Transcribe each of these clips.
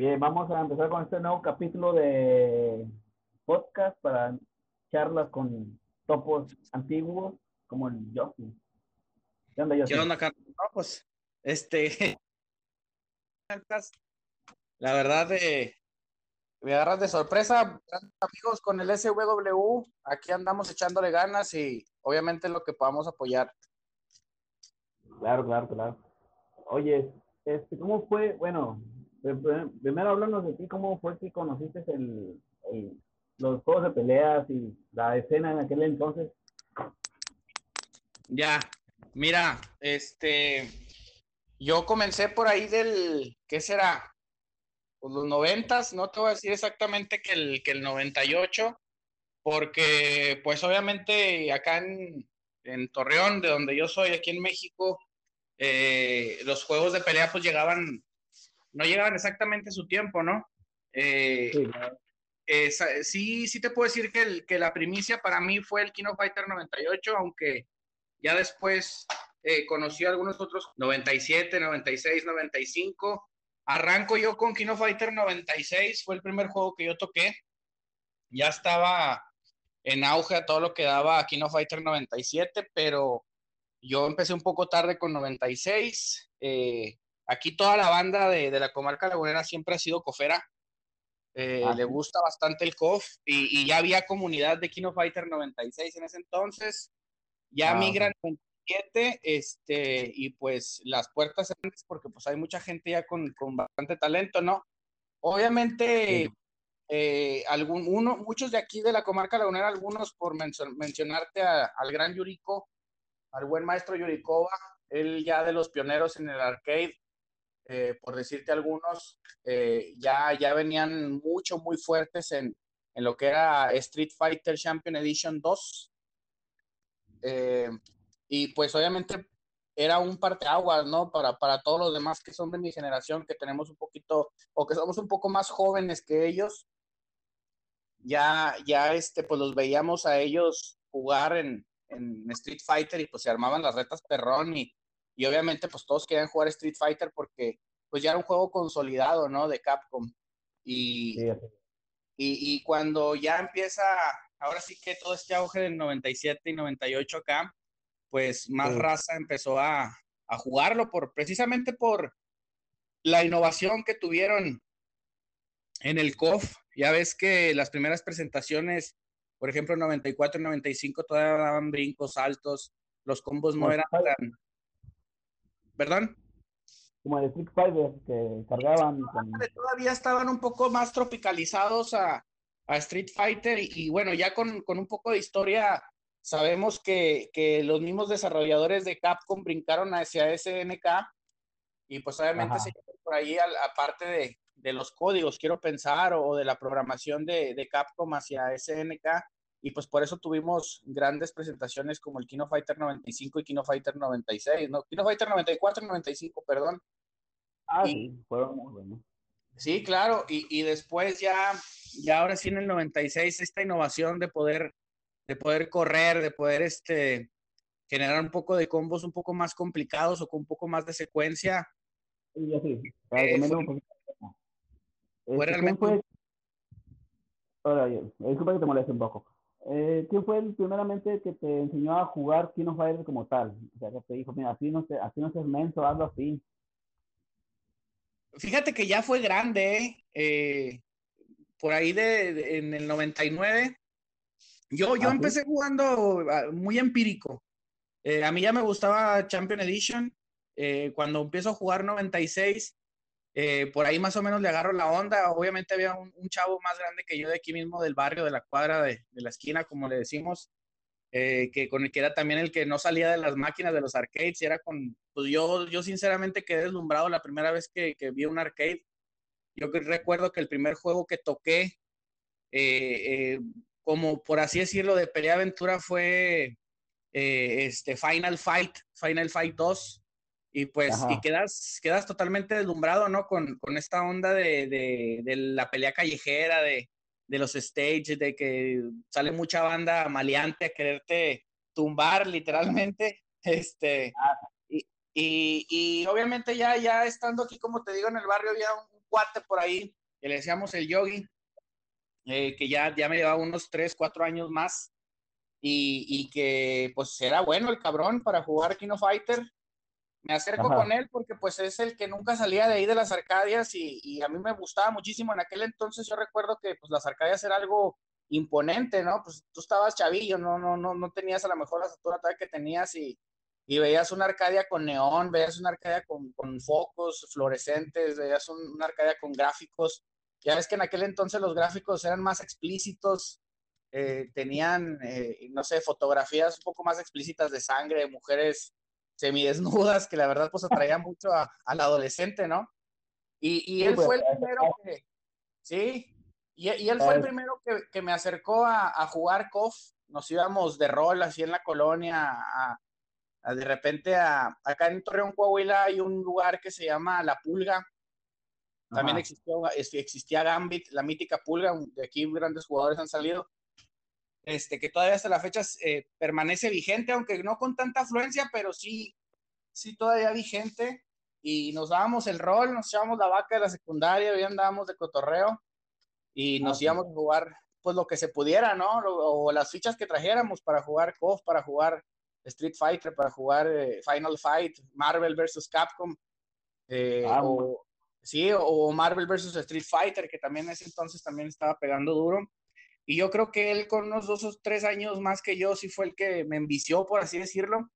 Bien, vamos a empezar con este nuevo capítulo de podcast para charlas con topos antiguos como el Yoshi. ¿Qué onda, Yoshi? ¿Qué onda, Carlos? No, pues, este... La verdad, eh, me agarras de sorpresa, amigos, con el SWW. Aquí andamos echándole ganas y obviamente lo que podamos apoyar. Claro, claro, claro. Oye, este, ¿cómo fue? Bueno, primero háblanos de ti, ¿cómo fue que conociste el, los juegos de peleas y la escena en aquel entonces? Ya, mira, este, yo comencé por ahí del, ¿qué será? Pues los noventas, no te voy a decir exactamente que el, que el 98, porque pues obviamente acá en, en Torreón, de donde yo soy, aquí en México, eh, los juegos de pelea pues llegaban, no llegaban exactamente a su tiempo, ¿no? Eh, sí, sí, te puedo decir que, que la primicia para mí fue el Kino Fighter 98, aunque ya después eh, conocí algunos otros, 97, 96, 95. Arranco yo con Kino Fighter 96, fue el primer juego que yo toqué. Ya estaba en auge a todo lo que daba Kino Fighter 97, pero yo empecé un poco tarde con 96. Eh, aquí toda la banda de, la comarca lagunera siempre ha sido cofera. Eh, ah, le gusta bastante el COF y, ya había comunidad de Kino Fighter 96 en ese entonces. Ya ah, migran 97 este, y pues las puertas porque pues hay mucha gente ya con, bastante talento, ¿no? Obviamente, eh, algún, uno, muchos de aquí de la comarca lagunera, algunos por mencionarte al gran Yuriko, al buen maestro Yurikova, él ya de los pioneros en el arcade, eh, por decirte algunos, eh, ya, ya venían mucho, muy fuertes en, en, lo que era Street Fighter Champion Edition 2. Eh, y pues obviamente era un parteaguas, ¿no? Para, para todos los demás que son de mi generación, que tenemos un poquito, o que somos un poco más jóvenes que ellos, ya, ya, este, pues los veíamos a ellos jugar en, en Street Fighter y pues se armaban las retas perrón y, y obviamente pues todos querían jugar Street Fighter porque pues ya era un juego consolidado, ¿no? De Capcom. Y, y, cuando ya empieza, ahora sí que todo este auge del 97 y 98 acá, pues más raza empezó a, a jugarlo por, precisamente por la innovación que tuvieron en el COF. Ya ves que las primeras presentaciones por ejemplo, 94 y 95 todavía daban brincos altos, los combos no eran tan... ¿Perdón? Como el Street Fighter que cargaban. Todavía estaban un poco más tropicalizados a, a Street Fighter y, bueno, ya con, con, un poco de historia sabemos que, que, los mismos desarrolladores de Capcom brincaron hacia SNK y pues obviamente se por ahí aparte de, de los códigos, quiero pensar, o de la programación de, de, Capcom hacia SNK. Y pues por eso tuvimos grandes presentaciones como el Kino Fighter 95 y Kino Fighter 96, ¿no? Kino Fighter 94 y 95, perdón. Ah, sí, fueron muy buenos. Sí, claro, y, y, después ya, ya ahora sí en el 96, esta innovación de poder, de poder correr, de poder este, generar un poco de combos un poco más complicados o con un poco más de secuencia. Sí, sí. Eh, fue este, ¿Quién fue? Ahora, disculpa que te moleste un poco. Eh, ¿Quién fue el, primeramente que te enseñó a jugar King of Fighters como tal? O sea, que te dijo, mira, así no, se, así no seas menso, hazlo así. Fíjate que ya fue grande, ¿eh? eh por ahí de, en el 99. Yo, yo ¿Ah, empecé jugando ah, muy empírico. Eh, a mí ya me gustaba Champion Edition. cuando empiezo a jugar 96, eh, por ahí más o menos le agarro la onda. Obviamente había un, chavo más grande que yo de aquí mismo del barrio, de la cuadra, de, la esquina, como le decimos, eh, que con el que era también el que no salía de las máquinas de los arcades. Y era con, pues yo, yo sinceramente quedé deslumbrado la primera vez que, vi un arcade. Yo recuerdo que el primer juego que toqué, eh, como por así decirlo, de pelea aventura fue este Final Fight, Final Fight 2 y pues, y quedas, quedas totalmente deslumbrado, ¿no? Con, con esta onda de, de, de, la pelea callejera, de, de los stages, de que sale mucha banda maleante a quererte tumbar, literalmente. Este, y, y, y, obviamente ya, ya estando aquí, como te digo, en el barrio había un cuate por ahí que le decíamos el yogi, eh, que ya, ya me llevaba unos 3, 4 años más y, y, que pues era bueno el cabrón para jugar Kino Fighter. Me acerco con él porque pues es el que nunca salía de ahí de las Arcadias y, y, a mí me gustaba muchísimo. En aquel entonces yo recuerdo que pues las Arcadias era algo imponente, ¿no? Pues tú estabas chavillo, no, no, no, no tenías a lo mejor la estatura que tenías y, y veías una Arcadia con neón, veías una Arcadia con, con focos fluorescentes, veías un, una Arcadia con gráficos. Ya ves que en aquel entonces los gráficos eran más explícitos, eh, tenían, eh, no sé, fotografías un poco más explícitas de sangre, de mujeres semidesnudas, que la verdad pues atraían mucho a, al adolescente, ¿no? Y, y él fue el primero que, sí, y, y él fue el primero que, que me acercó a, a, jugar KOF, nos íbamos de rol así en la colonia, a, a de repente a, acá en Torreón, Coahuila hay un lugar que se llama La Pulga, también existió, existía Gambit, la mítica Pulga, de aquí grandes jugadores han salido, este, que todavía hasta la fecha eh, permanece vigente, aunque no con tanta afluencia, pero sí, sí todavía vigente. Y nos dábamos el rol, nos echábamos la vaca de la secundaria, hoy andábamos de cotorreo y nos íbamos a jugar pues lo que se pudiera, ¿no? O, o las fichas que trajéramos para jugar KOF, para jugar Street Fighter, para jugar eh, Final Fight, Marvel versus Capcom. Eh, ah, o, sí, o Marvel versus Street Fighter, que también en ese entonces también estaba pegando duro. Y yo creo que él con unos dos o tres años más que yo sí fue el que me envició, por así decirlo.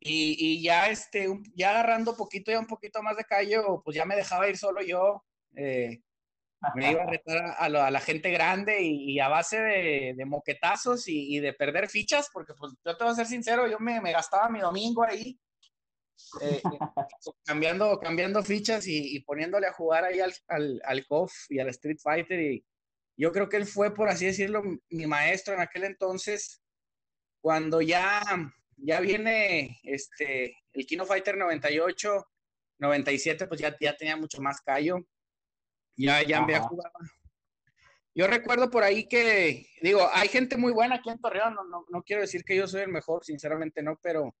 Y, y ya, este, ya agarrando poquito, ya un poquito más de callo, pues ya me dejaba ir solo yo. Eh, me iba a retar a, a, la gente grande y, y a base de, de moquetazos y, y, de perder fichas, porque pues yo te voy a ser sincero, yo me, me gastaba mi domingo ahí eh, cambiando, cambiando fichas y, y, poniéndole a jugar ahí al, al, al KOF y al Street Fighter y, yo creo que él fue, por así decirlo, mi maestro en aquel entonces, cuando ya, ya viene este, el Kino Fighter 98, 97, pues ya, ya tenía mucho más callo, ya, ya me jugaba. Yo recuerdo por ahí que, digo, hay gente muy buena aquí en Torreón, no, no, no quiero decir que yo soy el mejor, sinceramente no, pero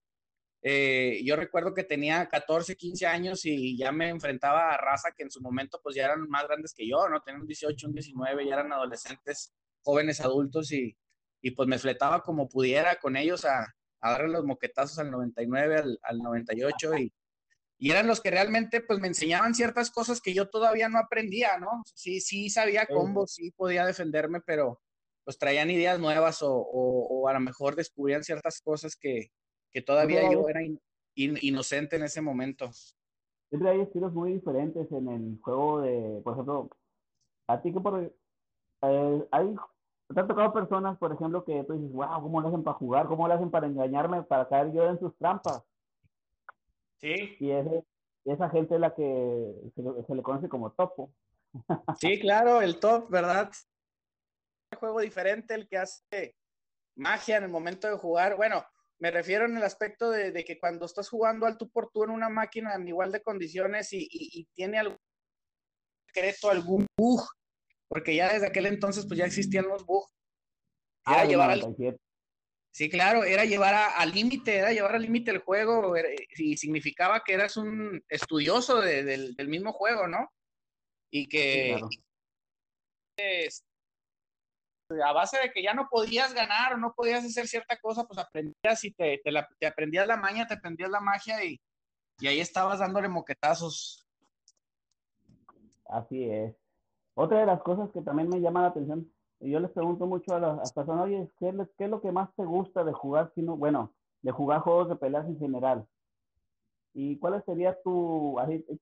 eh, yo recuerdo que tenía 14, 15 años y ya me enfrentaba a raza que en su momento pues ya eran más grandes que yo, ¿no? Tenían un 18, un 19, ya eran adolescentes, jóvenes adultos y, y pues me fletaba como pudiera con ellos a, a darle los moquetazos al 99, al, al 98 y, y eran los que realmente pues me enseñaban ciertas cosas que yo todavía no aprendía, ¿no? Sí, sí sabía combos, sí podía defenderme, pero pues traían ideas nuevas o, o, o a lo mejor descubrían ciertas cosas que, que todavía yo era in, in, inocente en ese momento. Siempre hay estilos muy diferentes en el juego de, por ejemplo, a ti que por... Eh, hay, te han tocado personas, por ejemplo, que tú dices, wow, ¿cómo lo hacen para jugar? ¿Cómo lo hacen para engañarme, para caer yo en sus trampas? Sí. Y ese, esa gente es la que se, se le conoce como topo. Sí, claro, el top, ¿verdad? Un juego diferente, el que hace magia en el momento de jugar. Bueno, me refiero en el aspecto de, de, que cuando estás jugando al tú por tú en una máquina en igual de condiciones y, y, y tiene algún secreto, algún bug, porque ya desde aquel entonces pues ya existían los bugs. Era ah, llevar al... Sí, claro, era llevar al límite, era llevar al límite el juego y significaba que eras un estudioso de, de, del mismo juego, ¿no? Y que sí, claro a base de que ya no podías ganar o no podías hacer cierta cosa, pues aprendías y te, te, la, te aprendías la maña, te aprendías la magia y, y, ahí estabas dándole moquetazos. Así es. Otra de las cosas que también me llama la atención, y yo les pregunto mucho a las personas, oye, ¿qué, ¿qué, es lo que más te gusta de jugar, sino, bueno, de jugar juegos de peleas en general? ¿Y cuál sería tu,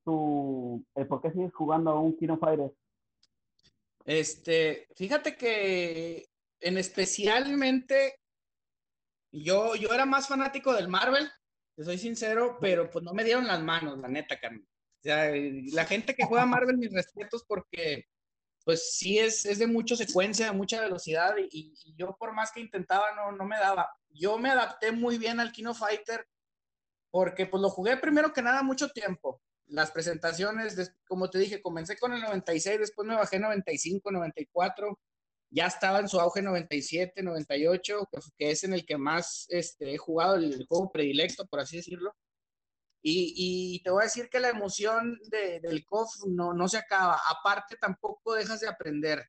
tu el por qué sigues jugando a un Kino Fighters? Este, fíjate que en especialmente yo, yo era más fanático del Marvel, te soy sincero, pero pues no me dieron las manos, la neta, Carmen. O sea, la gente que juega Marvel, mis respetos, porque pues sí es, es de mucha secuencia, de mucha velocidad, y, y, yo por más que intentaba, no, no me daba. Yo me adapté muy bien al Kino Fighter, porque pues lo jugué primero que nada mucho tiempo las presentaciones, como te dije, comencé con el 96, después me bajé 95, 94, ya estaba en su auge 97, 98, que, es en el que más este, he jugado el, juego predilecto, por así decirlo. Y, te voy a decir que la emoción del COF no, no se acaba. Aparte, tampoco dejas de aprender.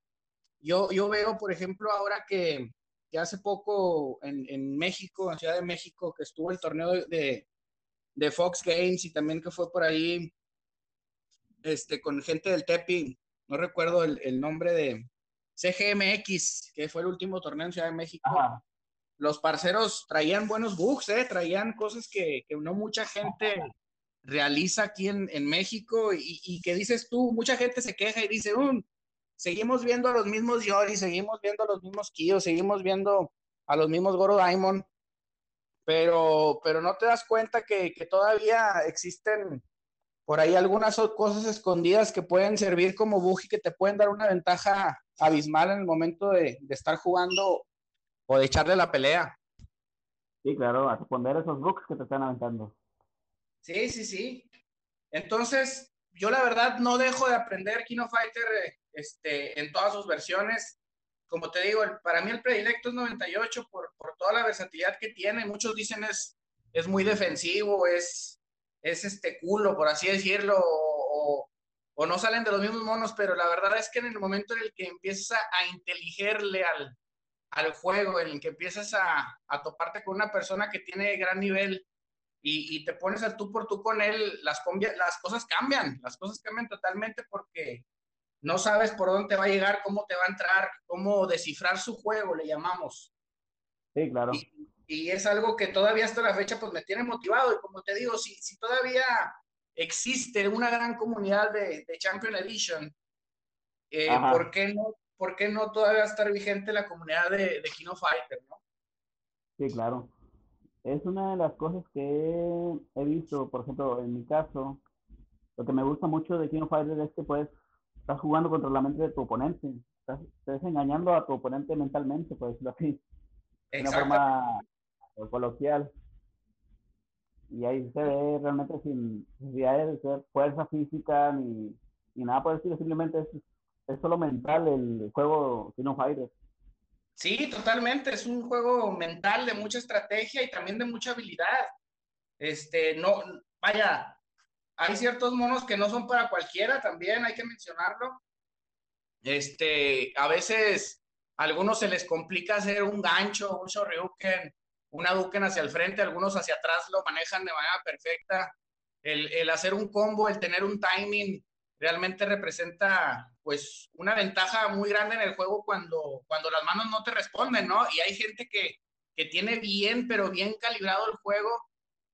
Yo, yo veo, por ejemplo, ahora que, hace poco en, México, en Ciudad de México, que estuvo el torneo de, Fox Games y también que fue por ahí este, con gente del Tepi, no recuerdo el, el nombre de CGMX, que fue el último torneo en Ciudad de México. Los parceros traían buenos bugs, ¿eh? traían cosas que, que no mucha gente realiza aquí en, en México y, y, que dices tú, mucha gente se queja y dice, um, seguimos viendo a los mismos Yori, seguimos viendo a los mismos Kyo, seguimos viendo a los mismos Goro Diamond, pero, pero no te das cuenta que, que todavía existen por ahí algunas cosas escondidas que pueden servir como bug y que te pueden dar una ventaja abismal en el momento de, de estar jugando o de echarle la pelea. Sí, claro, a responder esos bugs que te están aventando. Sí, sí, sí. Entonces, yo la verdad no dejo de aprender Kino Fighter eh, este, en todas sus versiones. Como te digo, para mí el predilecto es 98 por, toda la versatilidad que tiene. Muchos dicen es, es muy defensivo, es, es este culo, por así decirlo, o, no salen de los mismos monos, pero la verdad es que en el momento en el que empiezas a, a al, al juego, en el que empiezas a, a toparte con una persona que tiene gran nivel y, y, te pones al tú por tú con él, las, las cosas cambian, las cosas cambian totalmente porque no sabes por dónde va a llegar, cómo te va a entrar, cómo descifrar su juego, le llamamos. Sí, claro. Y, y es algo que todavía hasta la fecha pues me tiene motivado y como te digo, si, si todavía existe una gran comunidad de, de Champion Edition, eh, ¿por, qué no, ¿por qué no todavía estar vigente la comunidad de, de Kino Fighter, no? Sí, claro. Es una de las cosas que he visto, por ejemplo, en mi caso, lo que me gusta mucho de Kino Fighter es que puedes estás jugando contra la mente de tu oponente. Estás, estás engañando a tu oponente mentalmente, por decirlo así. De una forma coloquial. Y ahí se ve realmente sin necesidad de ser fuerza física ni, ni nada por decirlo, simplemente es, es solo mental el juego Kino Fighter. Sí, totalmente. Es un juego mental de mucha estrategia y también de mucha habilidad. Este, no, vaya, hay ciertos monos que no son para cualquiera también, hay que mencionarlo. Este, a veces a algunos se les complica hacer un gancho, un shoryuken, una duken hacia el frente, algunos hacia atrás lo manejan de manera perfecta. El, el hacer un combo, el tener un timing, realmente representa pues una ventaja muy grande en el juego cuando, cuando las manos no te responden, ¿no? Y hay gente que, que tiene bien, pero bien calibrado el juego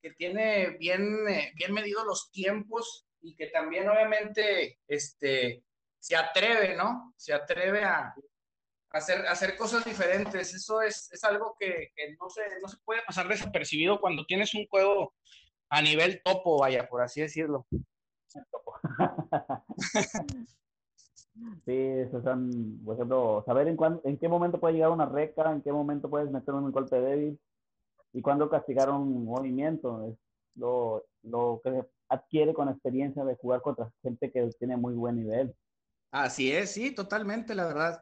que tiene bien, eh, bien medido los tiempos y que también obviamente este, se atreve, ¿no? Se atreve a, hacer, hacer cosas diferentes. Eso es, es algo que, que, no, se, no se puede pasar desapercibido cuando tienes un juego a nivel topo, vaya, por así decirlo. Sí, eso son, por ejemplo, saber en, cuán, en qué momento puede llegar una reca, en qué momento puedes meter un golpe débil, y cuando castigar un movimiento. Es lo, lo que adquiere con experiencia de jugar contra gente que tiene muy buen nivel. Así es, sí, totalmente, la verdad.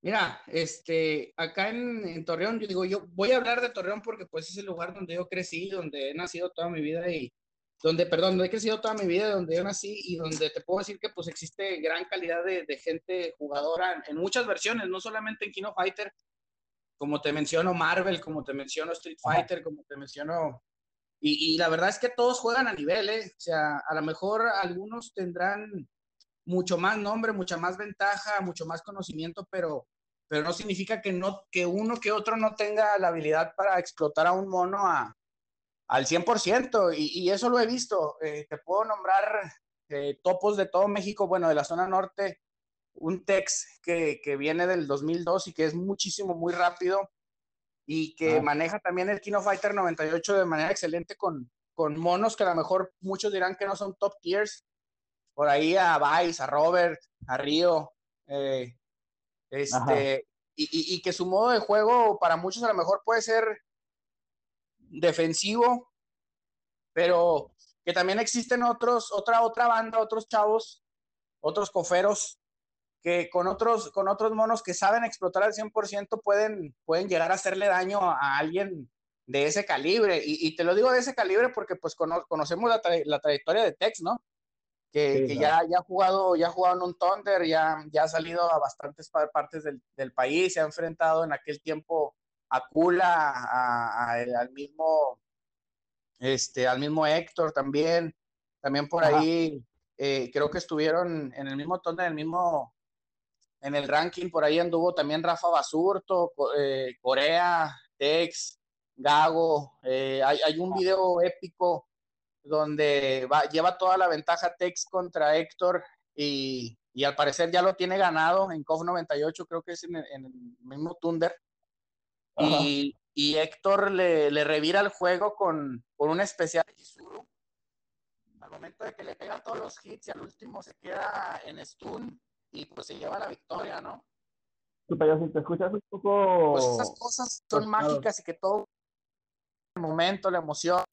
Mira, este, acá en, en, Torreón, yo digo, yo voy a hablar de Torreón porque pues es el lugar donde yo crecí, donde he nacido toda mi vida y donde, perdón, donde he crecido toda mi vida, donde yo nací y donde te puedo decir que pues existe gran calidad de, de gente jugadora en, muchas versiones, no solamente en Kino Fighter, como te menciono Marvel, como te menciono Street Fighter, como te menciono... Y, y, la verdad es que todos juegan a nivel, ¿eh? O sea, a lo mejor algunos tendrán mucho más nombre, mucha más ventaja, mucho más conocimiento, pero, pero no significa que, no, que uno que otro no tenga la habilidad para explotar a un mono a, al 100%. Y, y eso lo he visto. Eh, te puedo nombrar eh, topos de todo México, bueno, de la zona norte, un Tex que, que, viene del 2002 y que es muchísimo, muy rápido y que ah. maneja también el Kino Fighter 98 de manera excelente con, con monos que a lo mejor muchos dirán que no son top tiers. Por ahí a Vice, a Robert, a Río, eh, este, y, y, y, que su modo de juego para muchos a lo mejor puede ser defensivo, pero que también existen otros, otra, otra banda, otros chavos, otros coferos que con otros, con otros monos que saben explotar al 100% pueden, pueden llegar a hacerle daño a alguien de ese calibre. Y, te lo digo de ese calibre porque pues conocemos la, trayectoria de Tex, ¿no? Que, ya, ya, ha jugado, ya ha jugado en un Thunder, ya, ya ha salido a bastantes partes del, del país, se ha enfrentado en aquel tiempo a Kula, al mismo, este, al mismo Héctor también, también por ahí, eh, creo que estuvieron en el mismo Thunder, en el mismo, en el ranking, por ahí anduvo también Rafa Basurto, eh, Corea, Tex, Gago, eh, hay, un video épico donde va, lleva toda la ventaja Tex contra Héctor y, al parecer ya lo tiene ganado en COF 98, creo que es en el, mismo Thunder. Y, Héctor le, le, revira el juego con, con un especial Al momento de que le pega todos los hits y al último se queda en stun y pues se lleva la victoria, ¿no? Pero si te escuchas un poco... Pues esas cosas son mágicas y que todo el momento, la emoción,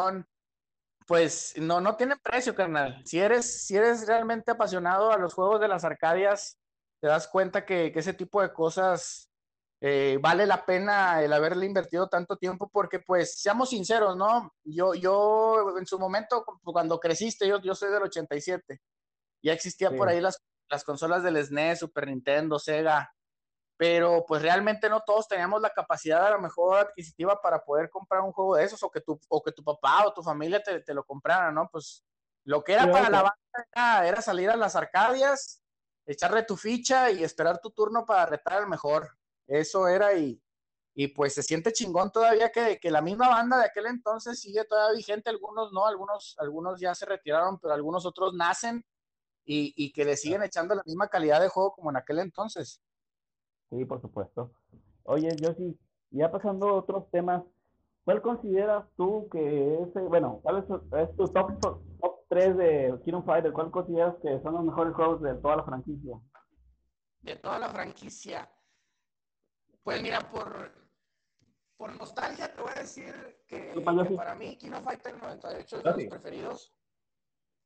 pues no, no tiene precio, carnal. Si eres, si eres realmente apasionado a los juegos de las Arcadias, te das cuenta que, ese tipo de cosas eh, vale la pena el haberle invertido tanto tiempo, porque pues seamos sinceros, ¿no? Yo, yo en su momento, cuando creciste, yo, yo soy del 87, ya existía por ahí las, las consolas del SNES, Super Nintendo, Sega, pero pues realmente no todos teníamos la capacidad a lo mejor adquisitiva para poder comprar un juego de esos o que tu, o que tu papá o tu familia te, te lo comprara, ¿no? Pues lo que era para la banda era, salir a las Arcadias, echarle tu ficha y esperar tu turno para retar al mejor. Eso era y, y pues se siente chingón todavía que, que, la misma banda de aquel entonces sigue todavía vigente, algunos no, algunos, algunos ya se retiraron, pero algunos otros nacen y, y que le siguen echando la misma calidad de juego como en aquel entonces. Sí, por supuesto. Oye, yo sí, ya pasando a otros temas, ¿cuál consideras tú que es, bueno, cuál es, tu top, top 3 de Kingdom Fighter? ¿Cuál consideras que son los mejores juegos de toda la franquicia? De toda la franquicia. Pues mira, por, por nostalgia te voy a decir que, para mí Kingdom Fighter 98 es de los preferidos.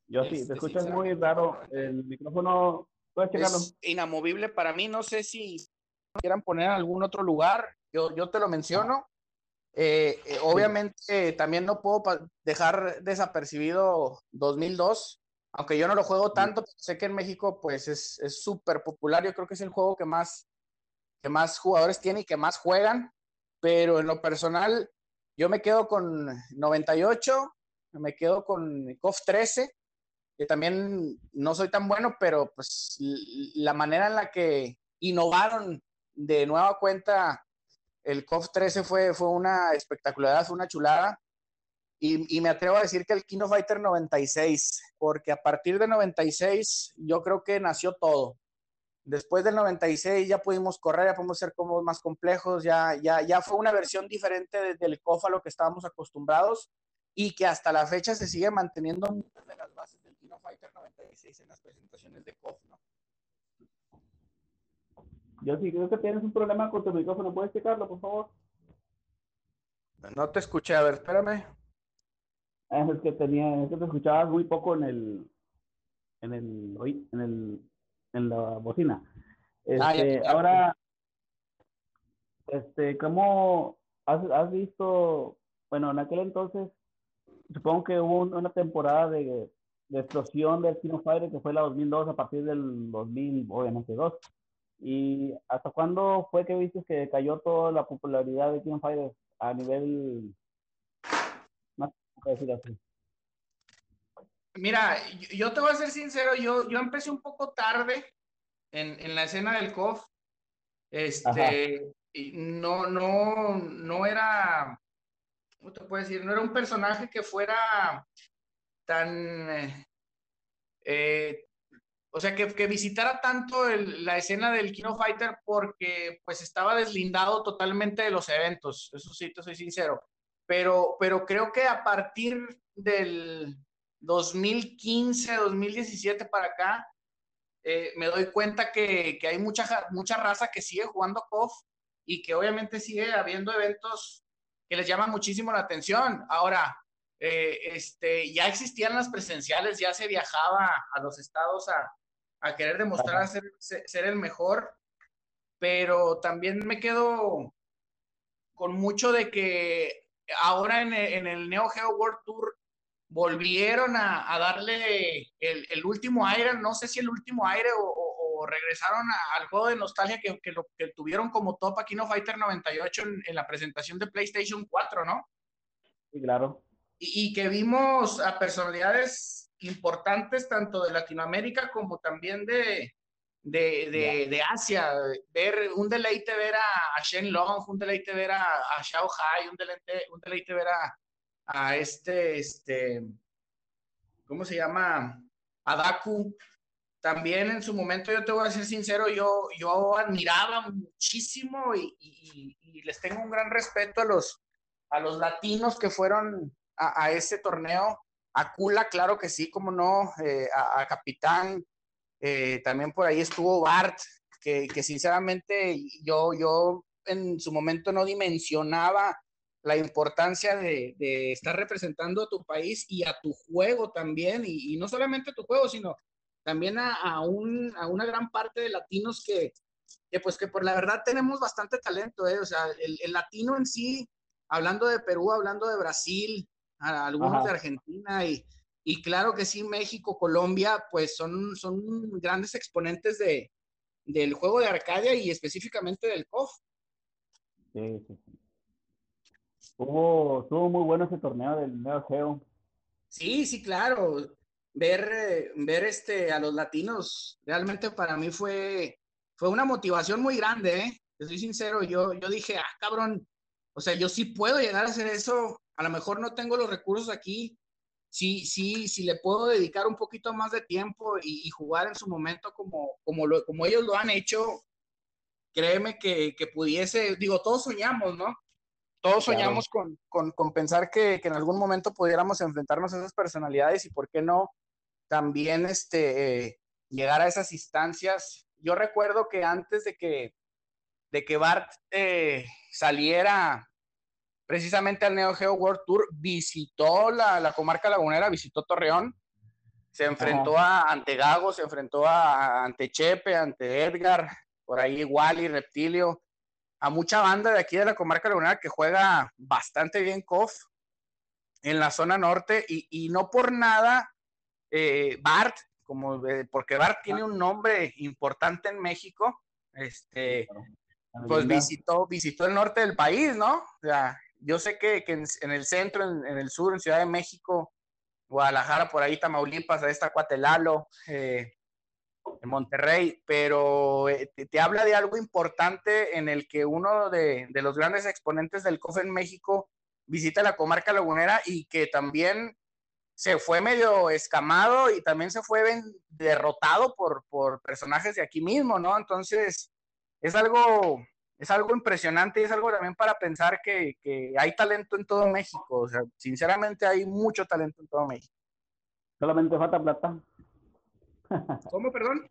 Yo sí, te este, escuchas muy raro. El micrófono, ¿puedes checarlo? Es inamovible para mí, no sé si quieran poner en algún otro lugar, yo, yo te lo menciono. Eh, eh, obviamente también no puedo dejar desapercibido 2002, aunque yo no lo juego tanto, sé que en México pues es súper popular, yo creo que es el juego que más, que más jugadores tiene y que más juegan, pero en lo personal yo me quedo con 98, me quedo con KOF 13, también no soy tan bueno, pero pues la manera en la que innovaron de nueva cuenta, el COF 13 fue, fue una espectacularidad, fue una chulada. Y, me atrevo a decir que el Kino Fighter 96, porque a partir de 96 yo creo que nació todo. Después del 96 ya pudimos correr, ya pudimos ser como más complejos, ya, ya, ya fue una versión diferente del COF a lo que estábamos acostumbrados y que hasta la fecha se sigue manteniendo de las bases Fighter 96 en las presentaciones de COF, ¿no? Yo sí creo que tienes un problema con tu micrófono. ¿Puedes checarlo, por favor? No te escuché. A ver, espérame. Ah, es que tenía, es que te escuchabas muy poco en el, en el, en el, en la bocina. Ah, este, ahora, este, ¿cómo has, has, visto, bueno, en aquel entonces, supongo que hubo una temporada de, de explosión del Kino Fire que fue la 2002 a partir del 2000, obviamente, 2. ¿Y hasta cuándo fue que viste que cayó toda la popularidad de King Fighters a nivel más decir así? Mira, yo te voy a ser sincero, yo, yo empecé un poco tarde en, en la escena del COF. Este, no, no, no era, ¿cómo te puedo decir? No era un personaje que fuera tan, eh, o sea, que, que visitara tanto la escena del Kino Fighter porque pues estaba deslindado totalmente de los eventos, eso sí, te soy sincero. Pero, pero creo que a partir del 2015, 2017 para acá, eh, me doy cuenta que, que, hay mucha, mucha raza que sigue jugando KOF y que obviamente sigue habiendo eventos que les llaman muchísimo la atención. Ahora, eh, este, ya existían las presenciales, ya se viajaba a los estados a, a querer demostrar ser, ser, el mejor, pero también me quedo con mucho de que ahora en el, en el Neo Geo World Tour volvieron a, darle el, último aire, no sé si el último aire o, regresaron al juego de nostalgia que, que, lo, que tuvieron como top aquí no Fighter 98 en, la presentación de PlayStation 4, ¿no? Sí, claro. Y, y, que vimos a personalidades importantes tanto de Latinoamérica como también de, de, de, Asia. Ver, un deleite ver a, Shen Long, un deleite ver a, a Xiao Hai, un deleite, un deleite ver a, a este, este, ¿cómo se llama? A Daku. También en su momento, yo te voy a ser sincero, yo, yo admiraba muchísimo y, les tengo un gran respeto a los, a los latinos que fueron a, ese torneo. A Kula, claro que sí, como no, eh, a, Capitán, eh, también por ahí estuvo Bart, que, que, sinceramente yo, yo en su momento no dimensionaba la importancia de, estar representando a tu país y a tu juego también, y, no solamente a tu juego, sino también a, un, a, una gran parte de latinos que, pues que por la verdad tenemos bastante talento, ¿eh? o sea, el, latino en sí, hablando de Perú, hablando de Brasil, algunos de Argentina y, y claro que sí, México, Colombia, pues son, son grandes exponentes de, del juego de Arcadia y específicamente del COF. Sí, sí, sí. Estuvo, muy bueno ese torneo del Neo Geo. Sí, sí, claro. Ver, ver este, a los latinos realmente para mí fue, fue una motivación muy grande, ¿eh? soy sincero, yo, yo dije, ah, cabrón, o sea, yo sí puedo llegar a hacer eso, a lo mejor no tengo los recursos aquí, sí, sí, sí le puedo dedicar un poquito más de tiempo y, jugar en su momento como, como, lo, como ellos lo han hecho, créeme que, que pudiese, digo, todos soñamos, ¿no? Todos soñamos con, con, pensar que, que, en algún momento pudiéramos enfrentarnos a esas personalidades y por qué no también este, llegar a esas instancias. Yo recuerdo que antes de que, de que Bart eh, saliera precisamente al Neo Geo World Tour, visitó la, la comarca lagunera, visitó Torreón, se enfrentó a, ante Gago, se enfrentó a, ante Chepe, ante Edgar, por ahí Wally, Reptilio, a mucha banda de aquí de la comarca lagunera que juega bastante bien KOF en la zona norte y, no por nada eh, Bart, como porque Bart tiene un nombre importante en México, este, pues visitó, visitó el norte del país, ¿no? O sea, yo sé que, en, el centro, en, el sur, en Ciudad de México, Guadalajara, por ahí, Tamaulipas, ahí está Cuatelalo, eh, en Monterrey, pero eh, te, habla de algo importante en el que uno de, los grandes exponentes del COF en México visita la comarca lagunera y que también se fue medio escamado y también se fue derrotado por, por personajes de aquí mismo, ¿no? Entonces, es algo, es algo impresionante y es algo también para pensar que, que hay talento en todo México. O sea, sinceramente hay mucho talento en todo México. Solamente falta plata. ¿Cómo, perdón?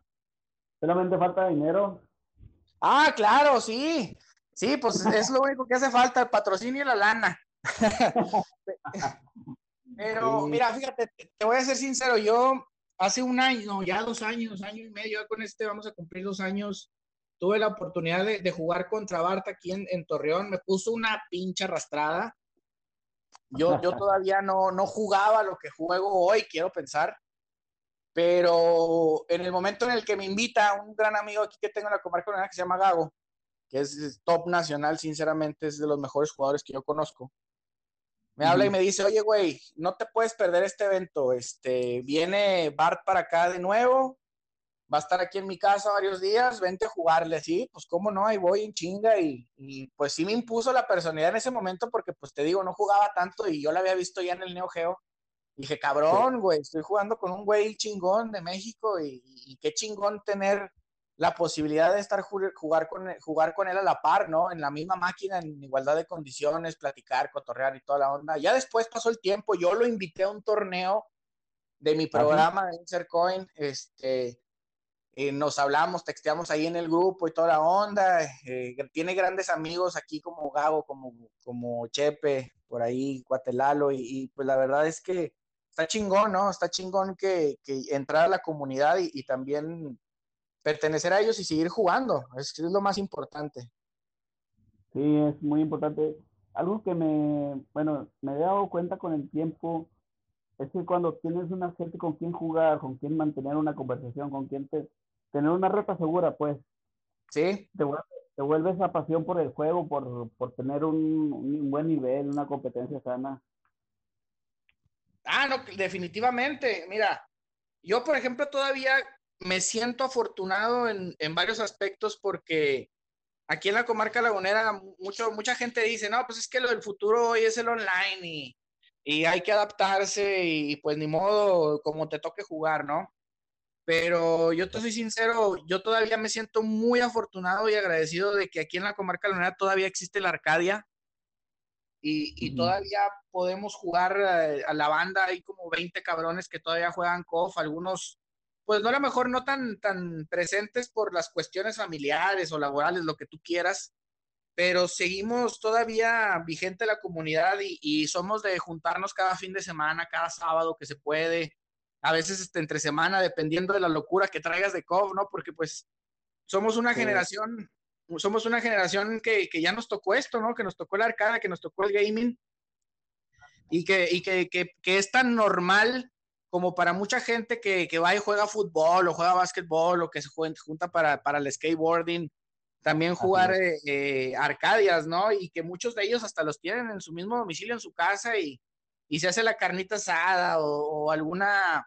Solamente falta dinero. Ah, claro, sí. Sí, pues es lo único que hace falta, el patrocinio y la lana. Pero mira, fíjate, te voy a ser sincero, yo hace un año, ya dos años, año y medio, con este vamos a cumplir dos años, tuve la oportunidad de, jugar contra Barta aquí en, en, Torreón, me puso una pincha arrastrada. Yo, yo todavía no, no jugaba lo que juego hoy, quiero pensar. Pero en el momento en el que me invita un gran amigo aquí que tengo en la comarca que se llama Gago, que es top nacional, sinceramente es de los mejores jugadores que yo conozco. Me habla y me dice, oye, güey, no te puedes perder este evento. Este, viene Bart para acá de nuevo, va a estar aquí en mi casa varios días, vente a jugarle. Sí, pues cómo no, ahí voy en chinga. Y, y, pues sí me impuso la personalidad en ese momento porque, pues te digo, no jugaba tanto y yo la había visto ya en el Neo Geo. Dije, cabrón, güey, estoy jugando con un güey chingón de México y, qué chingón tener la posibilidad de estar jugar con, jugar con él a la par, ¿no? En la misma máquina, en igualdad de condiciones, platicar, cotorrear y toda la onda. Ya después pasó el tiempo, yo lo invité a un torneo de mi programa de Insert Coin, este, eh, nos hablamos, texteamos ahí en el grupo y toda la onda. Eh, tiene grandes amigos aquí como Gabo, como, como Chepe, por ahí, Cuatelalo, y, pues la verdad es que está chingón, ¿no? Está chingón que, entrar a la comunidad y, también pertenecer a ellos y seguir jugando. Es, es lo más importante. Sí, es muy importante. algo que me, bueno, me he dado cuenta con el tiempo es que cuando tienes una gente con quien jugar, con quien mantener una conversación, con quien te, tener una reta segura, pues, sí. te, te vuelve esa pasión por el juego, por, por tener un, un, buen nivel, una competencia sana. Ah, no, definitivamente. Mira, yo, por ejemplo, todavía me siento afortunado en, en varios aspectos porque aquí en la comarca lagunera mucho, mucha gente dice, no, pues es que lo del futuro hoy es el online y, y hay que adaptarse y, pues ni modo como te toque jugar, ¿no? Pero yo te soy sincero, yo todavía me siento muy afortunado y agradecido de que aquí en la comarca lagunera todavía existe la Arcadia y, y todavía podemos jugar a, a, la banda, hay como 20 cabrones que todavía juegan COF, algunos pues no a lo mejor no tan, tan presentes por las cuestiones familiares o laborales, lo que tú quieras, pero seguimos todavía vigente la comunidad y, y, somos de juntarnos cada fin de semana, cada sábado que se puede, a veces este, entre semana, dependiendo de la locura que traigas de COV, ¿no? Porque pues somos una sí. generación, somos una generación que, que, ya nos tocó esto, ¿no? Que nos tocó la arcada, que nos tocó el gaming y que, y que, que, que es tan normal como para mucha gente que, que, va y juega fútbol o juega básquetbol o que se junta para, para el skateboarding, también jugar eh, eh, arcadias, ¿no? Y que muchos de ellos hasta los tienen en su mismo domicilio, en su casa y, y se hace la carnita asada o, o, alguna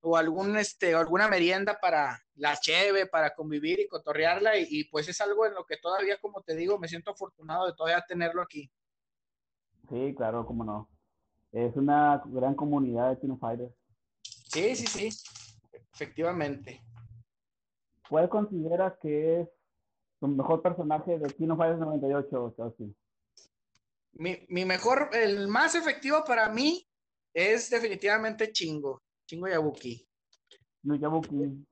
o algún este o alguna merienda para la cheve, para convivir y cotorrearla y, y, pues es algo en lo que todavía, como te digo, me siento afortunado de todavía tenerlo aquí. Sí, claro, cómo no. Es una gran comunidad de Tino Fighters. Sí, sí, sí, efectivamente. ¿Cuál consideras que es tu mejor personaje de Kino Fighters 98, Chelsea? Mi, mi mejor, el más efectivo para mí es definitivamente Chingo, Chingo Yabuki. No, Yabuki.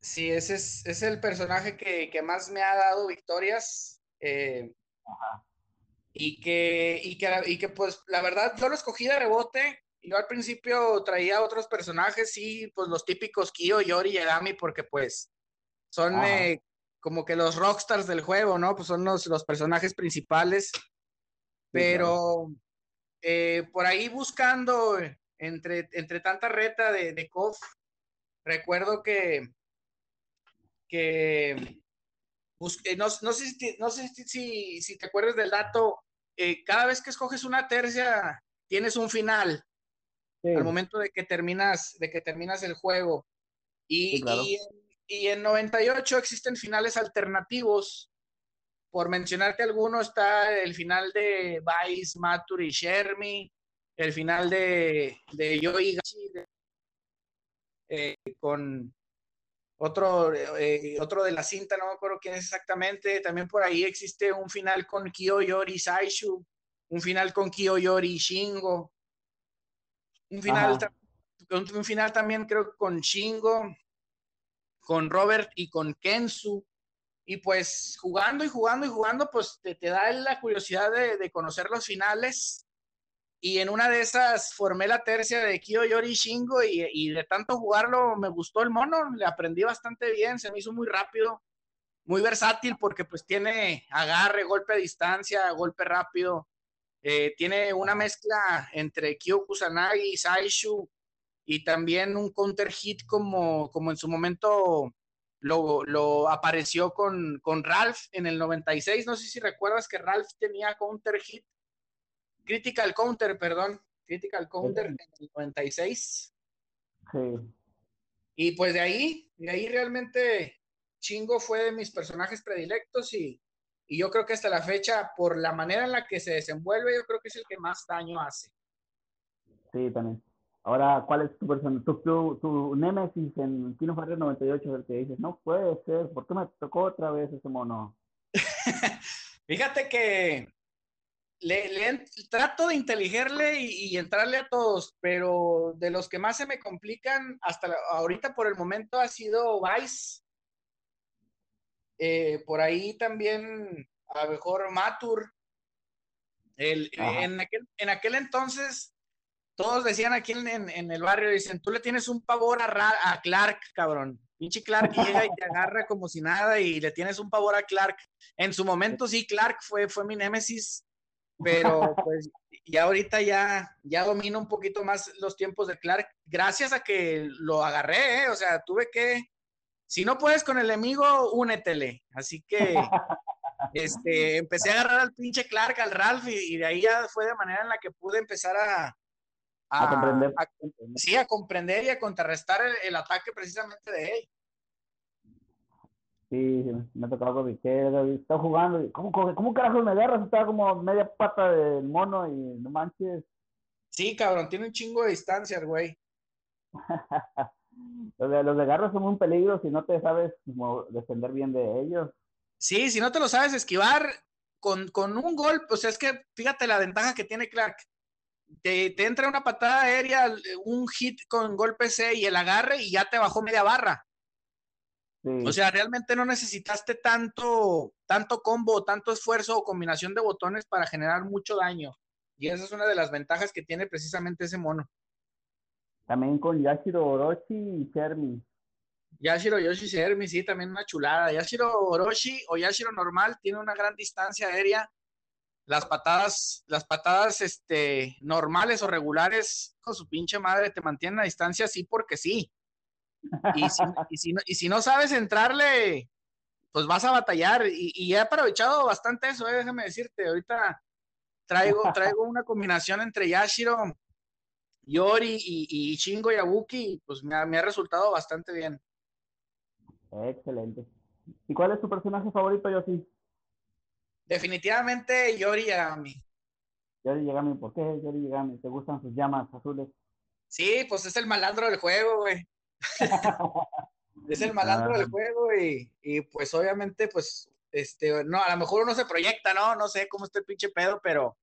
Sí, ese es, es el personaje que, que, más me ha dado victorias. Eh, Ajá. Y que, y que, y que, pues, la verdad, yo lo escogí de rebote yo al principio traía otros personajes, sí, pues los típicos Kyo, Yori y Yagami, porque pues son eh, como que los rockstars del juego, ¿no? Pues son los, los personajes principales. Pero eh, por ahí buscando entre, entre tanta reta de, de KOF, recuerdo que, que busqué, no, no, sé, si, no sé si, si te acuerdas del dato, eh, cada vez que escoges una tercia, tienes un final sí. al momento de que terminas, de que terminas el juego. Y, sí, claro. y, y, en 98 existen finales alternativos. Por mencionarte alguno, está el final de Vice, Matur y Shermy, el final de, de Yo y Gachi, de, eh, con otro, eh, otro de la cinta, no me acuerdo quién es exactamente. También por ahí existe un final con Kiyoyori Saishu, un final con Kiyoyori Shingo, un final, un, un final también creo con Shingo, con Robert y con Kensu. Y pues jugando y jugando y jugando, pues te, te da la curiosidad de, de, conocer los finales. Y en una de esas formé la tercia de Kyo Yori Shingo y, y, de tanto jugarlo me gustó el mono, le aprendí bastante bien, se me hizo muy rápido, muy versátil porque pues tiene agarre, golpe a distancia, golpe rápido, eh, tiene una mezcla entre Kyo Kusanagi, Saishu y también un counter hit como, como en su momento lo, lo apareció con, con, Ralph en el 96. No sé si recuerdas que Ralph tenía counter hit, critical counter, perdón, critical counter sí. en el 96. Sí. Y pues de ahí, de ahí realmente Chingo fue de mis personajes predilectos y, y yo creo que hasta la fecha, por la manera en la que se desenvuelve, yo creo que es el que más daño hace. Sí, también. Ahora, ¿cuál es tu persona, tu, tu, tu némesis en Kino Fighters 98? El que dices, no puede ser, ¿por qué me tocó otra vez ese mono? Fíjate que le, le, trato de inteligerle y, y, entrarle a todos, pero de los que más se me complican hasta la, ahorita por el momento ha sido Vice. Eh, por ahí también, a lo mejor Matur. El, en, aquel, en aquel entonces todos decían aquí en, en, el barrio, dicen, tú le tienes un pavor a, Clark, cabrón. Pinche Clark llega y te agarra como si nada y le tienes un pavor a Clark. En su momento sí, Clark fue, fue mi némesis. pero pues ya ahorita ya, ya domino un poquito más los tiempos de Clark, gracias a que lo agarré, ¿eh? o sea, tuve que, si no puedes con el enemigo, únetele, así que este, empecé a agarrar al pinche Clark, al Ralph, y, de ahí ya fue de manera en la que pude empezar a, A comprender. sí, a comprender y a contrarrestar el, el ataque precisamente de él. Sí, me ha tocado con Viquera, está jugando. y, ¿Cómo, cómo, cómo carajos me agarras? Estaba como media pata del mono y no manches. Sí, cabrón, tiene un chingo de distancia el güey. los, de, los de garras son un peligro si no te sabes como defender bien de ellos. Sí, si no te lo sabes esquivar con, con un golpe, o sea, es que fíjate la ventaja que tiene Clark. Te, te entra una patada aérea, un hit con golpe C y el agarre y ya te bajó media barra. Sí, O sea, realmente no necesitaste tanto, tanto combo, tanto esfuerzo o combinación de botones para generar mucho daño. Y esa es una de las ventajas que tiene precisamente ese mono. también con Yashiro Orochi y Chermi. Yashiro Yoshi Sermi, sí, también una chulada. Yashiro Orochi o Yashiro normal tiene una gran distancia aérea. Las patadas, las patadas este, normales o regulares con su pinche madre te mantienen a distancia sí porque sí. Y si, y si no, y si no sabes entrarle, pues vas a batallar. Y, y he aprovechado bastante eso, eh, déjame decirte. Ahorita traigo, traigo una combinación entre Yashiro, Yori y, y Shingo Yabuki, pues me ha, me ha resultado bastante bien. Excelente. ¿Y cuál es tu personaje favorito, Yoshi? Definitivamente Yori Yagami. Yori Yagami, ¿por qué Yori Yagami? ¿Te gustan sus llamas azules? Sí, pues es el malandro del juego, güey. Es el malandro Ah. del juego y, y, pues obviamente, pues, este, no, a lo mejor uno se proyecta, ¿no? No sé cómo está el pinche pedo, pero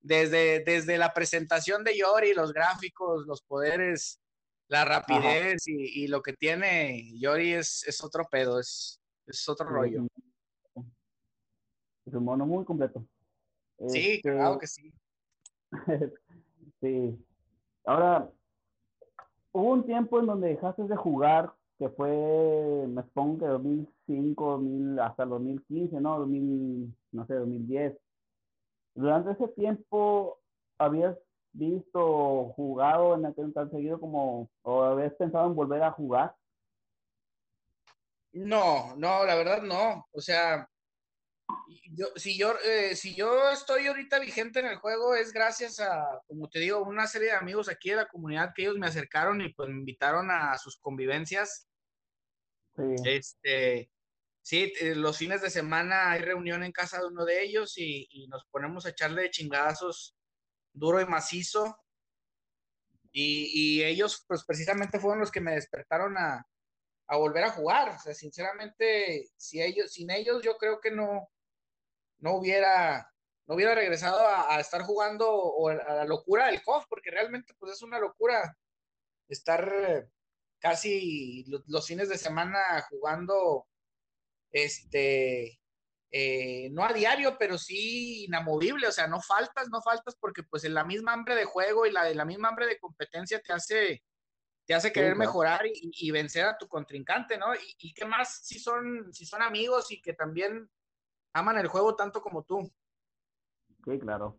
desde, desde la presentación de Yori, los gráficos, los poderes, la rapidez y, y lo que tiene Yori es, es otro pedo, es, es otro rollo. Es un mono muy completo. Sí, Este, claro que sí. sí. Ahora, hubo un tiempo en donde dejaste de jugar, que fue, me supongo que 2005, 2000, hasta 2015, ¿no? 2000, no sé, 2010. Durante ese tiempo, ¿habías visto jugado en aquel tan seguido como, o habías pensado en volver a jugar? No, no, la verdad no. O sea, yo, si yo, eh, si yo estoy ahorita vigente en el juego es gracias a, como te digo, una serie de amigos aquí de la comunidad que ellos me acercaron y pues me invitaron a sus convivencias. Sí. Este, sí, eh, los fines de semana hay reunión en casa de uno de ellos y, y nos ponemos a echarle de chingazos duro y macizo. Y, y ellos, pues precisamente fueron los que me despertaron a, a volver a jugar. O sea, sinceramente, si ellos, sin ellos, yo creo que no, no hubiera, no hubiera regresado a, a estar jugando o a la locura del COF, porque realmente pues es una locura estar eh, casi lo- los fines de semana jugando, este, eh, no a diario, pero sí inamovible, o sea, no faltas, no faltas, porque pues en la misma hambre de juego y la, la misma hambre de competencia te hace, te hace querer mejorar y, y vencer a tu contrincante, ¿no? Y, y qué más si son, si son amigos y que también aman el juego tanto como tú. Sí, claro.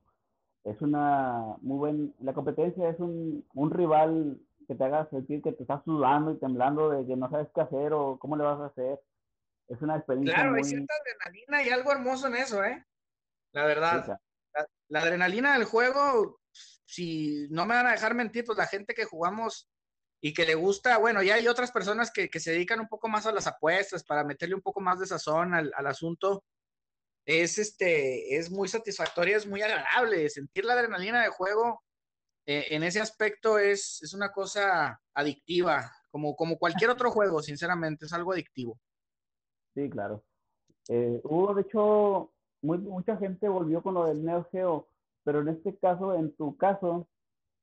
Es una muy buena, la competencia es un, un rival que te haga sentir que te estás sudando y temblando de que no sabes qué hacer o cómo le vas a hacer. Es una experiencia Claro, muy... hay cierta adrenalina y algo hermoso en eso, ¿eh? La verdad. la adrenalina del juego, si no me van a dejar mentir, pues la gente que jugamos y que le gusta, bueno, ya hay otras personas que, que se dedican un poco más a las apuestas para meterle un poco más de sazón al, al asunto. Es este, es muy satisfactoria, es muy agradable. Sentir la adrenalina del juego eh, en ese aspecto es, es una cosa adictiva, como, como cualquier otro juego, sinceramente, es algo adictivo. Sí, claro. Eh, hubo, de hecho, muy, mucha gente volvió con lo del Neo Geo, pero en este caso, en tu caso,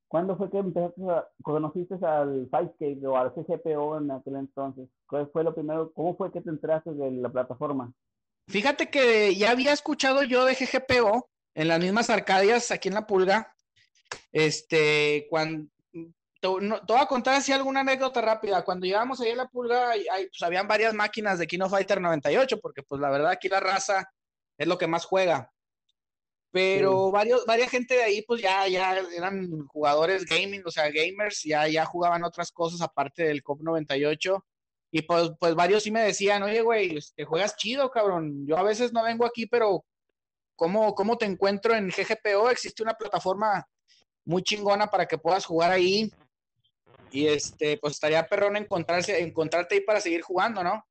¿cuándo fue que empezaste a, conociste al Fightscape o al CGPO en aquel entonces? ¿Cuál fue lo primero? ¿Cómo fue que te entraste de la plataforma? Fíjate que ya había escuchado yo de GGPO en las mismas Arcadias aquí en La Pulga. Este, cuando te, no, te voy a contar así alguna anécdota rápida. Cuando llegamos ahí a La Pulga, hay, pues habían varias máquinas de Kino Fighter 98, porque pues la verdad aquí la raza es lo que más juega. Pero varios, varias gente de ahí, pues ya, ya eran jugadores gaming, o sea, gamers, ya, ya jugaban otras cosas aparte del COP 98. Y pues, pues varios sí me decían, oye, güey, te este, juegas chido, cabrón. Yo a veces no vengo aquí, pero ¿cómo, ¿cómo te encuentro en GGPO? Existe una plataforma muy chingona para que puedas jugar ahí. Y este, pues estaría perrón encontrarse, encontrarte ahí para seguir jugando, ¿no?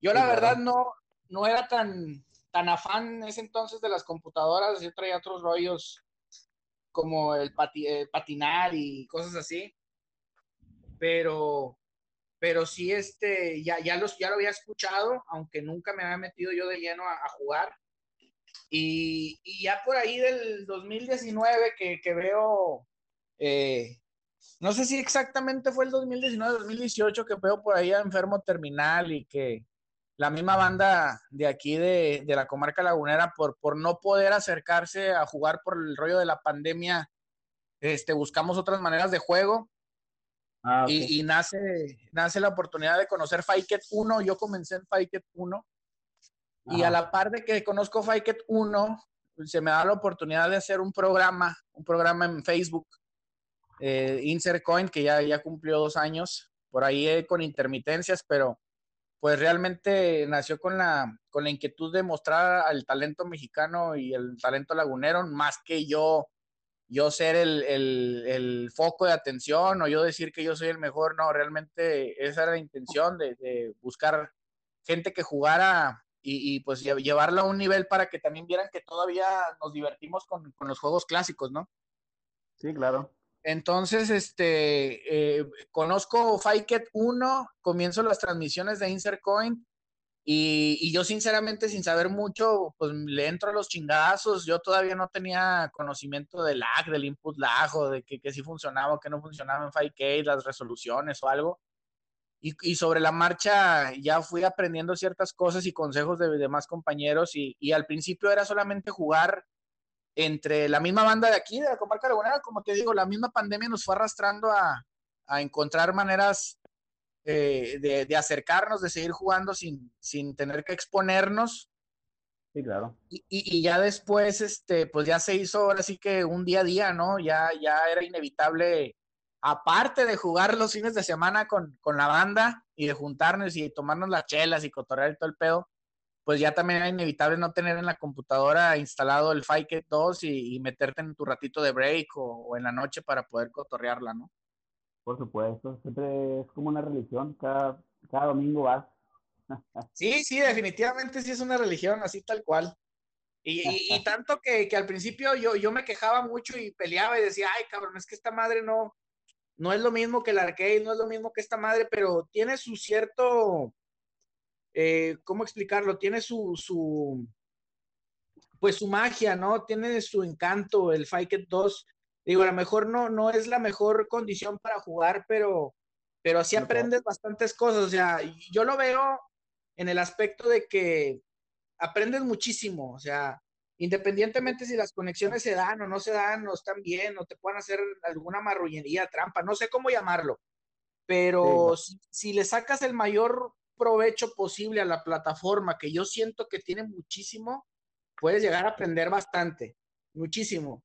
Yo la verdad no, no era tan, tan afán en ese entonces de las computadoras, yo traía otros rollos como el, patinar y cosas así. Pero, pero sí, este, ya, ya, los, ya lo había escuchado, aunque nunca me había metido yo de lleno a, jugar. Y, ya por ahí del 2019 que, que veo, eh, no sé si exactamente fue el 2019, 2018 que veo por ahí a Enfermo Terminal y que, la misma banda de aquí de, la comarca lagunera, por, por no poder acercarse a jugar por el rollo de la pandemia, este, buscamos otras maneras de juego. Ah, y, nace, nace la oportunidad de conocer Fiket 1. Yo comencé en Fiket 1. Y a la par de que conozco Fiket 1, se me da la oportunidad de hacer un programa, un programa en Facebook, eh, Insert Coin, que ya, ya cumplió dos años, por ahí eh, con intermitencias, pero pues realmente nació con la, con la inquietud de mostrar al talento mexicano y el talento lagunero, más que yo, yo ser el, el, foco de atención o yo decir que yo soy el mejor, no, realmente esa era la intención de, buscar gente que jugara y, y, pues llevarla a un nivel para que también vieran que todavía nos divertimos con, con los juegos clásicos, ¿no? Sí, claro. Entonces, este, eh, conozco Fiket 1, comienzo las transmisiones de Insert Coin y, yo sinceramente sin saber mucho, pues le entro a los chingazos. Yo todavía no tenía conocimiento del lag, del input lag o de que, que sí funcionaba o que no funcionaba en Fiket, las resoluciones o algo. Y, sobre la marcha ya fui aprendiendo ciertas cosas y consejos de demás compañeros y, y al principio era solamente jugar entre la misma banda de aquí, de la comarca lagunera, como te digo, la misma pandemia nos fue arrastrando a, encontrar maneras eh, de, acercarnos, de seguir jugando sin, sin tener que exponernos. Sí, claro. Y, ya después, este, pues ya se hizo ahora sí que un día a día, ¿no? Ya, ya era inevitable, aparte de jugar los fines de semana con, con la banda y de juntarnos y tomarnos las chelas y cotorrear y todo el pedo, pues ya también era inevitable no tener en la computadora instalado el Fiket 2 y, meterte en tu ratito de break o, en la noche para poder cotorrearla, ¿no? Por supuesto, siempre es como una religión, cada, cada domingo vas. sí, sí, definitivamente sí es una religión, así tal cual. Y, y, tanto que, que, al principio yo, yo me quejaba mucho y peleaba y decía, ay cabrón, es que esta madre no, no es lo mismo que el arcade, no es lo mismo que esta madre, pero tiene su cierto eh, ¿cómo explicarlo? Tiene su, su, pues su magia, ¿no? Tiene su encanto el Fight 2. Digo, a lo mejor no, no es la mejor condición para jugar, pero, pero así aprendes bastantes cosas. O sea, yo lo veo en el aspecto de que aprendes muchísimo. O sea, independientemente si las conexiones se dan o no se dan, o están bien, o te pueden hacer alguna marrullería, trampa, no sé cómo llamarlo. Pero si, si, le sacas el mayor provecho posible a la plataforma, que yo siento que tiene muchísimo, puedes llegar a aprender bastante, muchísimo.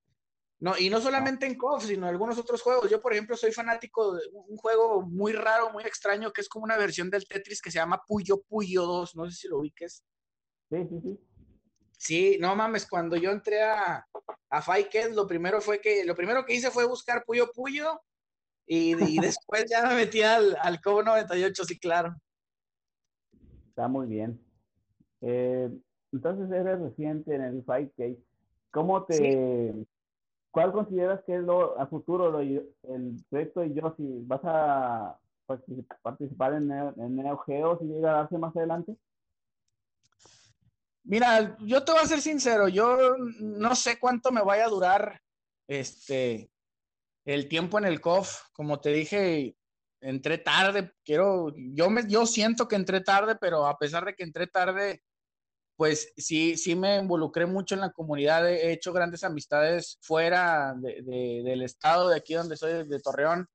No, y no solamente en KOF, sino en algunos otros juegos. Yo, por ejemplo, soy fanático de un juego muy raro, muy extraño, que es como una versión del Tetris que se llama Puyo Puyo 2. No sé si lo ubiques. Sí, sí, sí. Sí, no mames, cuando yo entré a, a Fight lo primero fue que, lo primero que hice fue buscar Puyo Puyo y, y después ya me metí al, al 98, sí, claro. Está muy bien. Eh, entonces eres reciente en el Fight Case. ¿Cómo te, cuál consideras que es lo a futuro el proyecto de si ¿Vas a participar en, en Neo Geo si llega a darse más adelante? Mira, yo te voy a ser sincero, yo no sé cuánto me vaya a durar este el tiempo en el COF. Como te dije, entré tarde, quiero, yo me, yo siento que entré tarde, pero a pesar de que entré tarde, pues sí, sí me involucré mucho en la comunidad, he hecho grandes amistades fuera del estado, de aquí donde soy, de Torreón,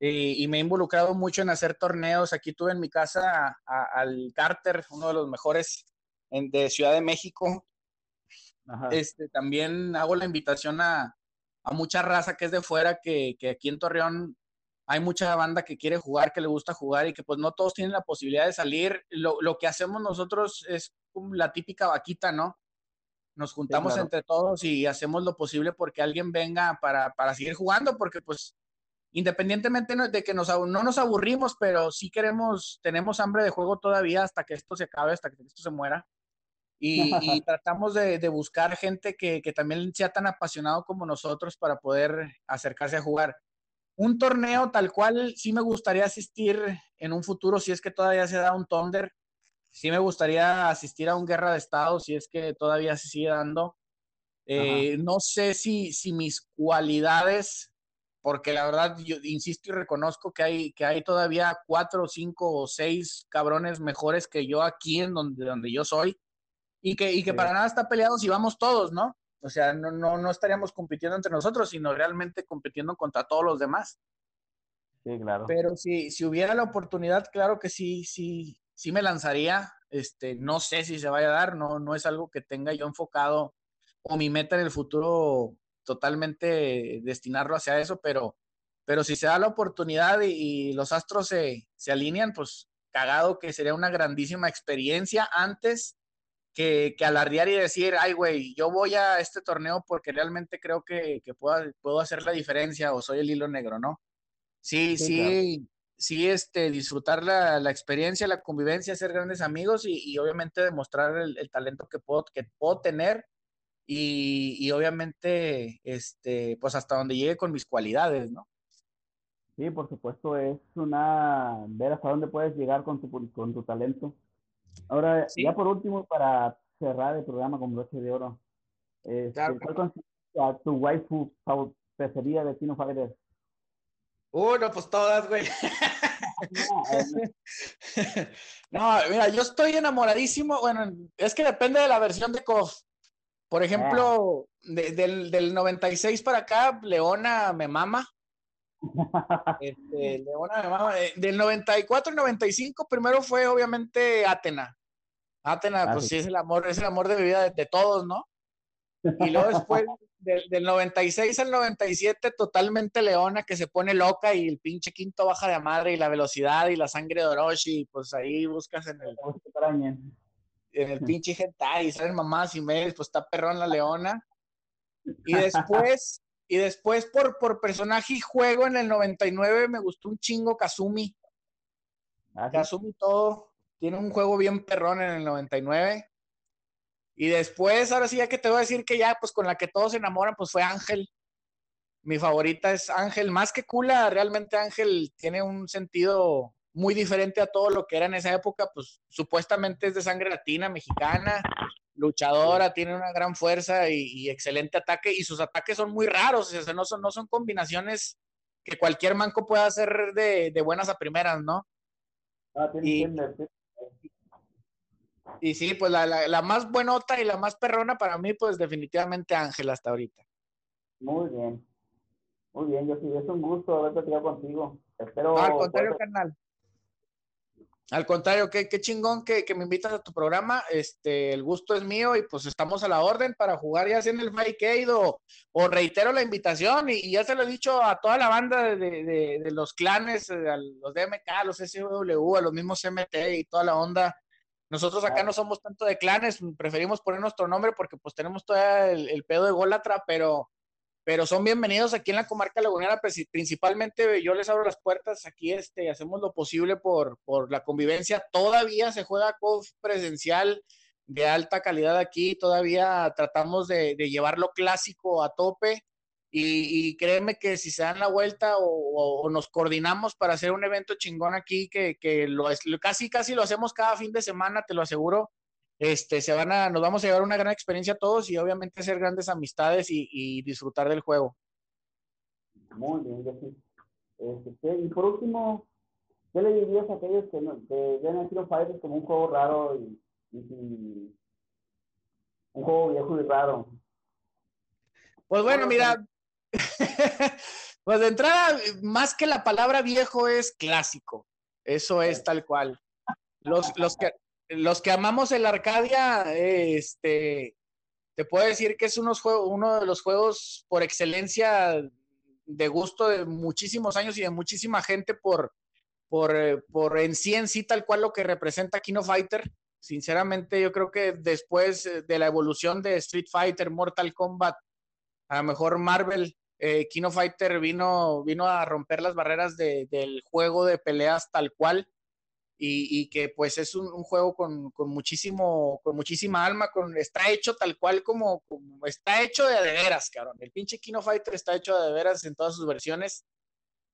y, me he involucrado mucho en hacer torneos. Aquí tuve en mi casa al Carter, uno de los mejores de Ciudad de México, este, también hago la invitación a, a, mucha raza que es de fuera, que, que aquí en Torreón hay mucha banda que quiere jugar, que le gusta jugar y que pues no todos tienen la posibilidad de salir. Lo, lo que hacemos nosotros es la típica vaquita, ¿no? Nos juntamos entre todos y hacemos lo posible porque alguien venga para, para seguir jugando, porque pues independientemente de que nos, no nos aburrimos, pero sí queremos, tenemos hambre de juego todavía hasta que esto se acabe, hasta que esto se muera. Y, tratamos de, de, buscar gente que, que, también sea tan apasionado como nosotros para poder acercarse a jugar. Un torneo tal cual sí me gustaría asistir en un futuro, si es que todavía se da un Thunder. Sí me gustaría asistir a un Guerra de Estados, si es que todavía se sigue dando. Eh, no sé si, si mis cualidades porque la verdad yo insisto y reconozco que hay, que hay todavía cuatro, cinco o seis cabrones mejores que yo aquí en donde, donde yo soy y que, y que para nada está peleado si vamos todos, ¿no? O sea, no, no, no estaríamos compitiendo entre nosotros, sino realmente compitiendo contra todos los demás. Sí, claro. Pero si, si hubiera la oportunidad, claro que sí, sí, sí me lanzaría. Este, no sé si se vaya a dar, no, no es algo que tenga yo enfocado o mi meta en el futuro totalmente destinarlo hacia eso, pero, pero si se da la oportunidad y, los astros se, se, alinean, pues cagado que sería una grandísima experiencia antes que, que alardear y decir, ay, güey, yo voy a este torneo porque realmente creo que, que puedo, puedo hacer la diferencia o soy el hilo negro, ¿no? Sí, sí, sí, este, disfrutar la, la, experiencia, la convivencia, ser grandes amigos y, y obviamente demostrar el, el, talento que puedo, que puedo tener y, obviamente, este, pues hasta donde llegue con mis cualidades, ¿no? Sí, por supuesto, es una ver hasta dónde puedes llegar con tu, con tu talento. Ahora, ya por último, para cerrar el programa con broche de oro, este, ¿cuál a tu waifu preferida de Tino Fighters? Uh, pues todas, güey. no, mira, yo estoy enamoradísimo. Bueno, es que depende de la versión de KOF. Por ejemplo, del, del 96 para acá, Leona me mama. Este, Leona me mama. Eh, del 94 al 95, primero fue obviamente Atena. Atena, ah, pues sí. es el amor, es el amor de mi vida de, todos, ¿no? Y luego después, del, 96 al 97, totalmente Leona, que se pone loca y el pinche quinto baja de madre y la velocidad y la sangre de Orochi, pues ahí buscas en el en el pinche hentai, salen mamás y medios, pues está perrón la leona. Y después, y después por, por personaje y juego en el 99 me gustó un chingo Kazumi. Ah, Kazumi todo, tiene un juego bien perrón en el 99. Y después, ahora sí, ya que te voy a decir que ya, pues con la que todos se enamoran, pues fue Ángel. Mi favorita es Ángel, más que Kula, realmente Ángel tiene un sentido muy diferente a todo lo que era en esa época, pues supuestamente es de sangre latina, mexicana, luchadora, tiene una gran fuerza y, excelente ataque, y sus ataques son muy raros, o sea, no son, no son combinaciones que cualquier manco pueda hacer de, buenas a primeras, ¿no? Ah, y, y, sí, pues la, la, más buenota y la más perrona para mí, pues definitivamente Ángel hasta ahorita. Muy bien. Muy bien, yo sí, es un gusto haber platicado contigo. Espero. al contrario, carnal. Al contrario, qué, qué chingón que, que, me invitas a tu programa. Este, el gusto es mío y pues estamos a la orden para jugar ya sea en el Fake o, o reitero la invitación y, ya se lo he dicho a toda la banda de, de, de los clanes, eh, a los DMK, a los SW, a los mismos MT y toda la onda. Nosotros acá no somos tanto de clanes, preferimos poner nuestro nombre porque pues tenemos todo el, el pedo de Golatra, pero pero son bienvenidos aquí en la comarca lagunera, principalmente yo les abro las puertas, aquí este, hacemos lo posible por, por la convivencia, todavía se juega COF presencial de alta calidad aquí, todavía tratamos de, de llevarlo clásico a tope y, y, créeme que si se dan la vuelta o, o, nos coordinamos para hacer un evento chingón aquí, que, que lo, casi casi lo hacemos cada fin de semana, te lo aseguro, este, se van a, nos vamos a llevar una gran experiencia todos y obviamente hacer grandes amistades y, disfrutar del juego. Muy bien, este, y por último, ¿qué le dirías a aquellos que, ven a Fighters como un juego raro y, un juego viejo y raro? Pues bueno, mira, pues de entrada, más que la palabra viejo es clásico. Eso es tal cual. Los, los, que, los que amamos el Arcadia, este, te puedo decir que es unos uno de los juegos por excelencia de gusto de muchísimos años y de muchísima gente por, por, eh, por en sí en sí tal cual lo que representa Kino Fighter. Sinceramente, yo creo que después eh, de la evolución de Street Fighter, Mortal Kombat, a lo mejor Marvel, eh, Kino Fighter vino, vino a romper las barreras de, del juego de peleas tal cual y, que pues es un, juego con, con, muchísimo, con muchísima alma, con, está hecho tal cual como, está hecho de de veras, cabrón. El pinche Kino Fighter está hecho de, de veras en todas sus versiones.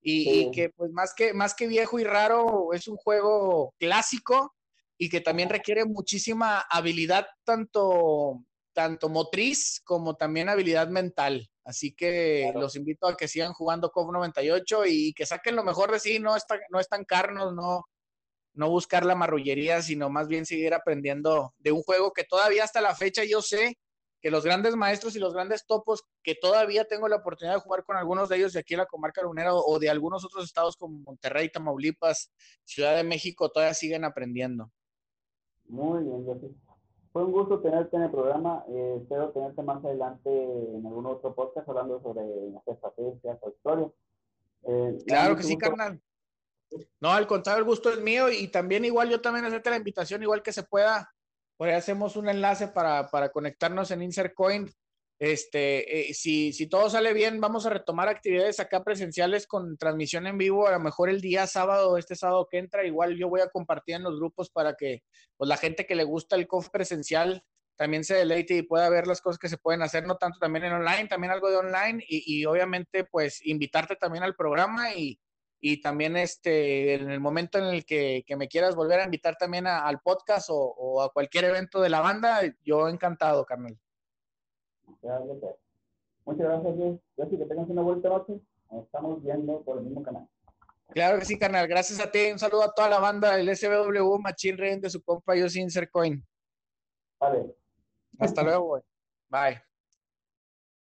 Y, que pues más que, más que viejo y raro, es un juego clásico y que también requiere muchísima habilidad, tanto, tanto motriz como también habilidad mental. Así que los invito a que sigan jugando COV 98 y que saquen lo mejor de sí, no, está, no están carnos, no, no buscar la marrullería, sino más bien seguir aprendiendo de un juego que todavía hasta la fecha yo sé que los grandes maestros y los grandes topos, que todavía tengo la oportunidad de jugar con algunos de ellos de aquí en la comarca lunera o de algunos otros estados como Monterrey, Tamaulipas, Ciudad de México, todavía siguen aprendiendo. Muy bien, Fue un gusto tenerte en el programa. Eh, espero tenerte más adelante en algún otro podcast hablando sobre las estrategias o historia. Eh, claro que sí, carnal. No, al contrario, el gusto es mío y también igual yo también hacerte la invitación, igual que se pueda, por ahí hacemos un enlace para, para conectarnos en Insert Coin. Este, eh, si, si todo sale bien, vamos a retomar actividades acá presenciales con transmisión en vivo, a lo mejor el día sábado, este sábado que entra, igual yo voy a compartir en los grupos para que pues, la gente que le gusta el COF presencial también se deleite y pueda ver las cosas que se pueden hacer, no tanto también en online, también algo de online y, y obviamente pues invitarte también al programa y, y también este, en el momento en el que, que me quieras volver a invitar también al podcast o, o, a cualquier evento de la banda, yo encantado, carnal. Muchas gracias, Luis. Gracias, que tengas una vuelta noche. Nos estamos viendo por el mismo canal. Claro que sí, carnal. Gracias a ti. Un saludo a toda la banda del SBW Machine Rey de su compa Yo Sin Ser Coin. Vale. Hasta luego, güey. Bye.